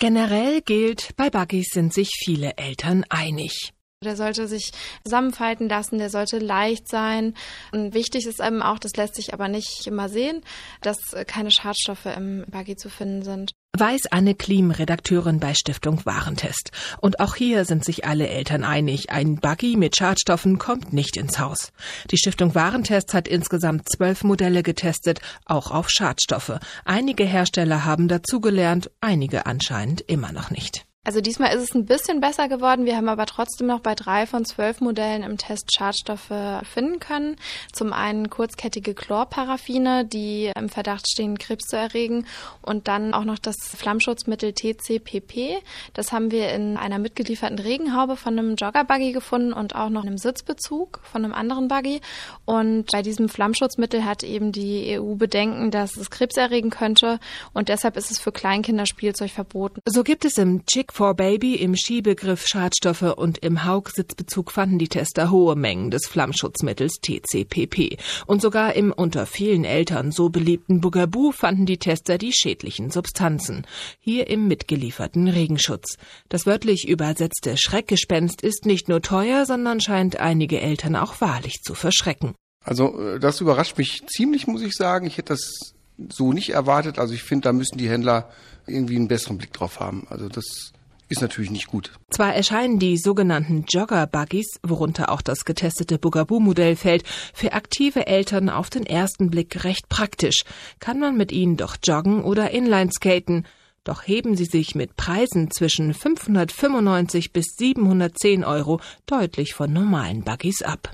Generell gilt, bei Buggies sind sich viele Eltern einig. Der sollte sich zusammenfalten lassen, der sollte leicht sein. Und wichtig ist eben auch, das lässt sich aber nicht immer sehen, dass keine Schadstoffe im Buggy zu finden sind. Weiß Anne Klim, Redakteurin bei Stiftung Warentest. Und auch hier sind sich alle Eltern einig, ein Buggy mit Schadstoffen kommt nicht ins Haus. Die Stiftung Warentest hat insgesamt zwölf Modelle getestet, auch auf Schadstoffe. Einige Hersteller haben dazugelernt, einige anscheinend immer noch nicht. Also diesmal ist es ein bisschen besser geworden. Wir haben aber trotzdem noch bei drei von zwölf Modellen im Test Schadstoffe finden können. Zum einen kurzkettige Chlorparaffine, die im Verdacht stehen, Krebs zu erregen. Und dann auch noch das Flammschutzmittel TCPP. Das haben wir in einer mitgelieferten Regenhaube von einem Joggerbuggy gefunden und auch noch einem Sitzbezug von einem anderen Buggy. Und bei diesem Flammschutzmittel hat eben die EU Bedenken, dass es Krebs erregen könnte. Und deshalb ist es für Kleinkinder Spielzeug verboten. So gibt es im Chick for Baby im Skibegriff Schadstoffe und im Haug-Sitzbezug fanden die Tester hohe Mengen des Flammschutzmittels TCPP. Und sogar im unter vielen Eltern so beliebten Bugaboo fanden die Tester die schädlichen Substanzen. Hier im mitgelieferten Regenschutz. Das wörtlich übersetzte Schreckgespenst ist nicht nur teuer, sondern scheint einige Eltern auch wahrlich zu verschrecken. Also äh, das überrascht mich ziemlich, muss ich sagen. Ich hätte das so nicht erwartet. Also ich finde, da müssen die Händler irgendwie einen besseren Blick drauf haben. Also das ist natürlich nicht gut. Zwar erscheinen die sogenannten Jogger-Buggies, worunter auch das getestete Bugaboo-Modell fällt, für aktive Eltern auf den ersten Blick recht praktisch, kann man mit ihnen doch joggen oder Inlineskaten. Doch heben sie sich mit Preisen zwischen 595 bis 710 Euro deutlich von normalen Buggies ab.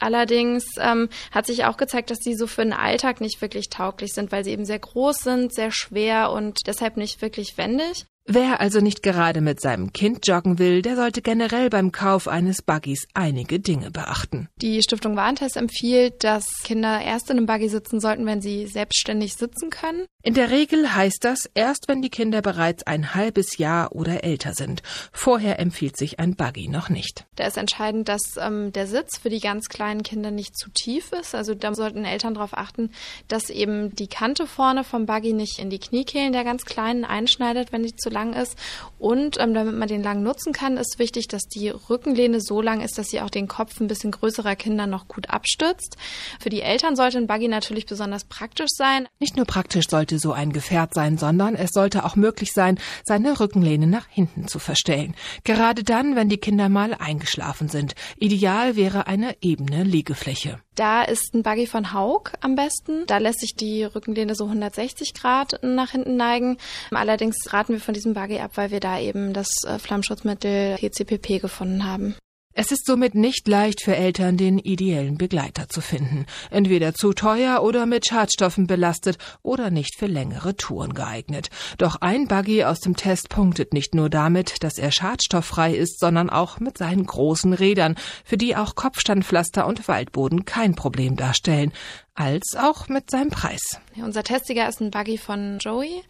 Allerdings ähm, hat sich auch gezeigt, dass die so für den Alltag nicht wirklich tauglich sind, weil sie eben sehr groß sind, sehr schwer und deshalb nicht wirklich wendig. Wer also nicht gerade mit seinem Kind joggen will, der sollte generell beim Kauf eines Buggies einige Dinge beachten. Die Stiftung Warentest empfiehlt, dass Kinder erst in einem Buggy sitzen sollten, wenn sie selbstständig sitzen können. In der Regel heißt das erst, wenn die Kinder bereits ein halbes Jahr oder älter sind. Vorher empfiehlt sich ein Buggy noch nicht. Da ist entscheidend, dass ähm, der Sitz für die ganz kleinen Kinder nicht zu tief ist. Also da sollten Eltern darauf achten, dass eben die Kante vorne vom Buggy nicht in die Kniekehlen der ganz Kleinen einschneidet, wenn die zu lang ist. Und ähm, damit man den lang nutzen kann, ist wichtig, dass die Rückenlehne so lang ist, dass sie auch den Kopf ein bisschen größerer Kinder noch gut abstützt. Für die Eltern sollte ein Buggy natürlich besonders praktisch sein. Nicht nur praktisch sollte so ein Gefährt sein, sondern es sollte auch möglich sein, seine Rückenlehne nach hinten zu verstellen. Gerade dann, wenn die Kinder mal eingeschlafen sind. Ideal wäre eine ebene Liegefläche. Da ist ein Buggy von Haug am besten. Da lässt sich die Rückenlehne so 160 Grad nach hinten neigen. Allerdings raten wir von diesem Buggy ab, weil wir da eben das äh, Flammschutzmittel PCPP gefunden haben. Es ist somit nicht leicht für Eltern, den ideellen Begleiter zu finden. Entweder zu teuer oder mit Schadstoffen belastet oder nicht für längere Touren geeignet. Doch ein Buggy aus dem Test punktet nicht nur damit, dass er schadstofffrei ist, sondern auch mit seinen großen Rädern, für die auch Kopfstandpflaster und Waldboden kein Problem darstellen als auch mit seinem Preis. Unser Testsieger ist ein Buggy von Joey,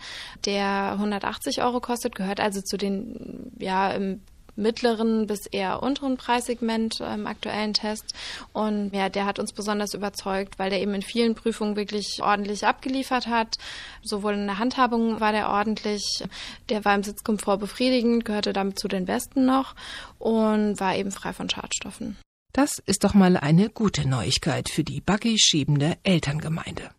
der 180 Euro kostet, gehört also zu den ja im mittleren bis eher unteren Preissegment im aktuellen Test. Und ja, der hat uns besonders überzeugt, weil der eben in vielen Prüfungen wirklich ordentlich abgeliefert hat. Sowohl in der Handhabung war der ordentlich, der war im Sitzkomfort befriedigend, gehörte damit zu den besten noch und war eben frei von Schadstoffen. Das ist doch mal eine gute Neuigkeit für die buggy schiebende Elterngemeinde.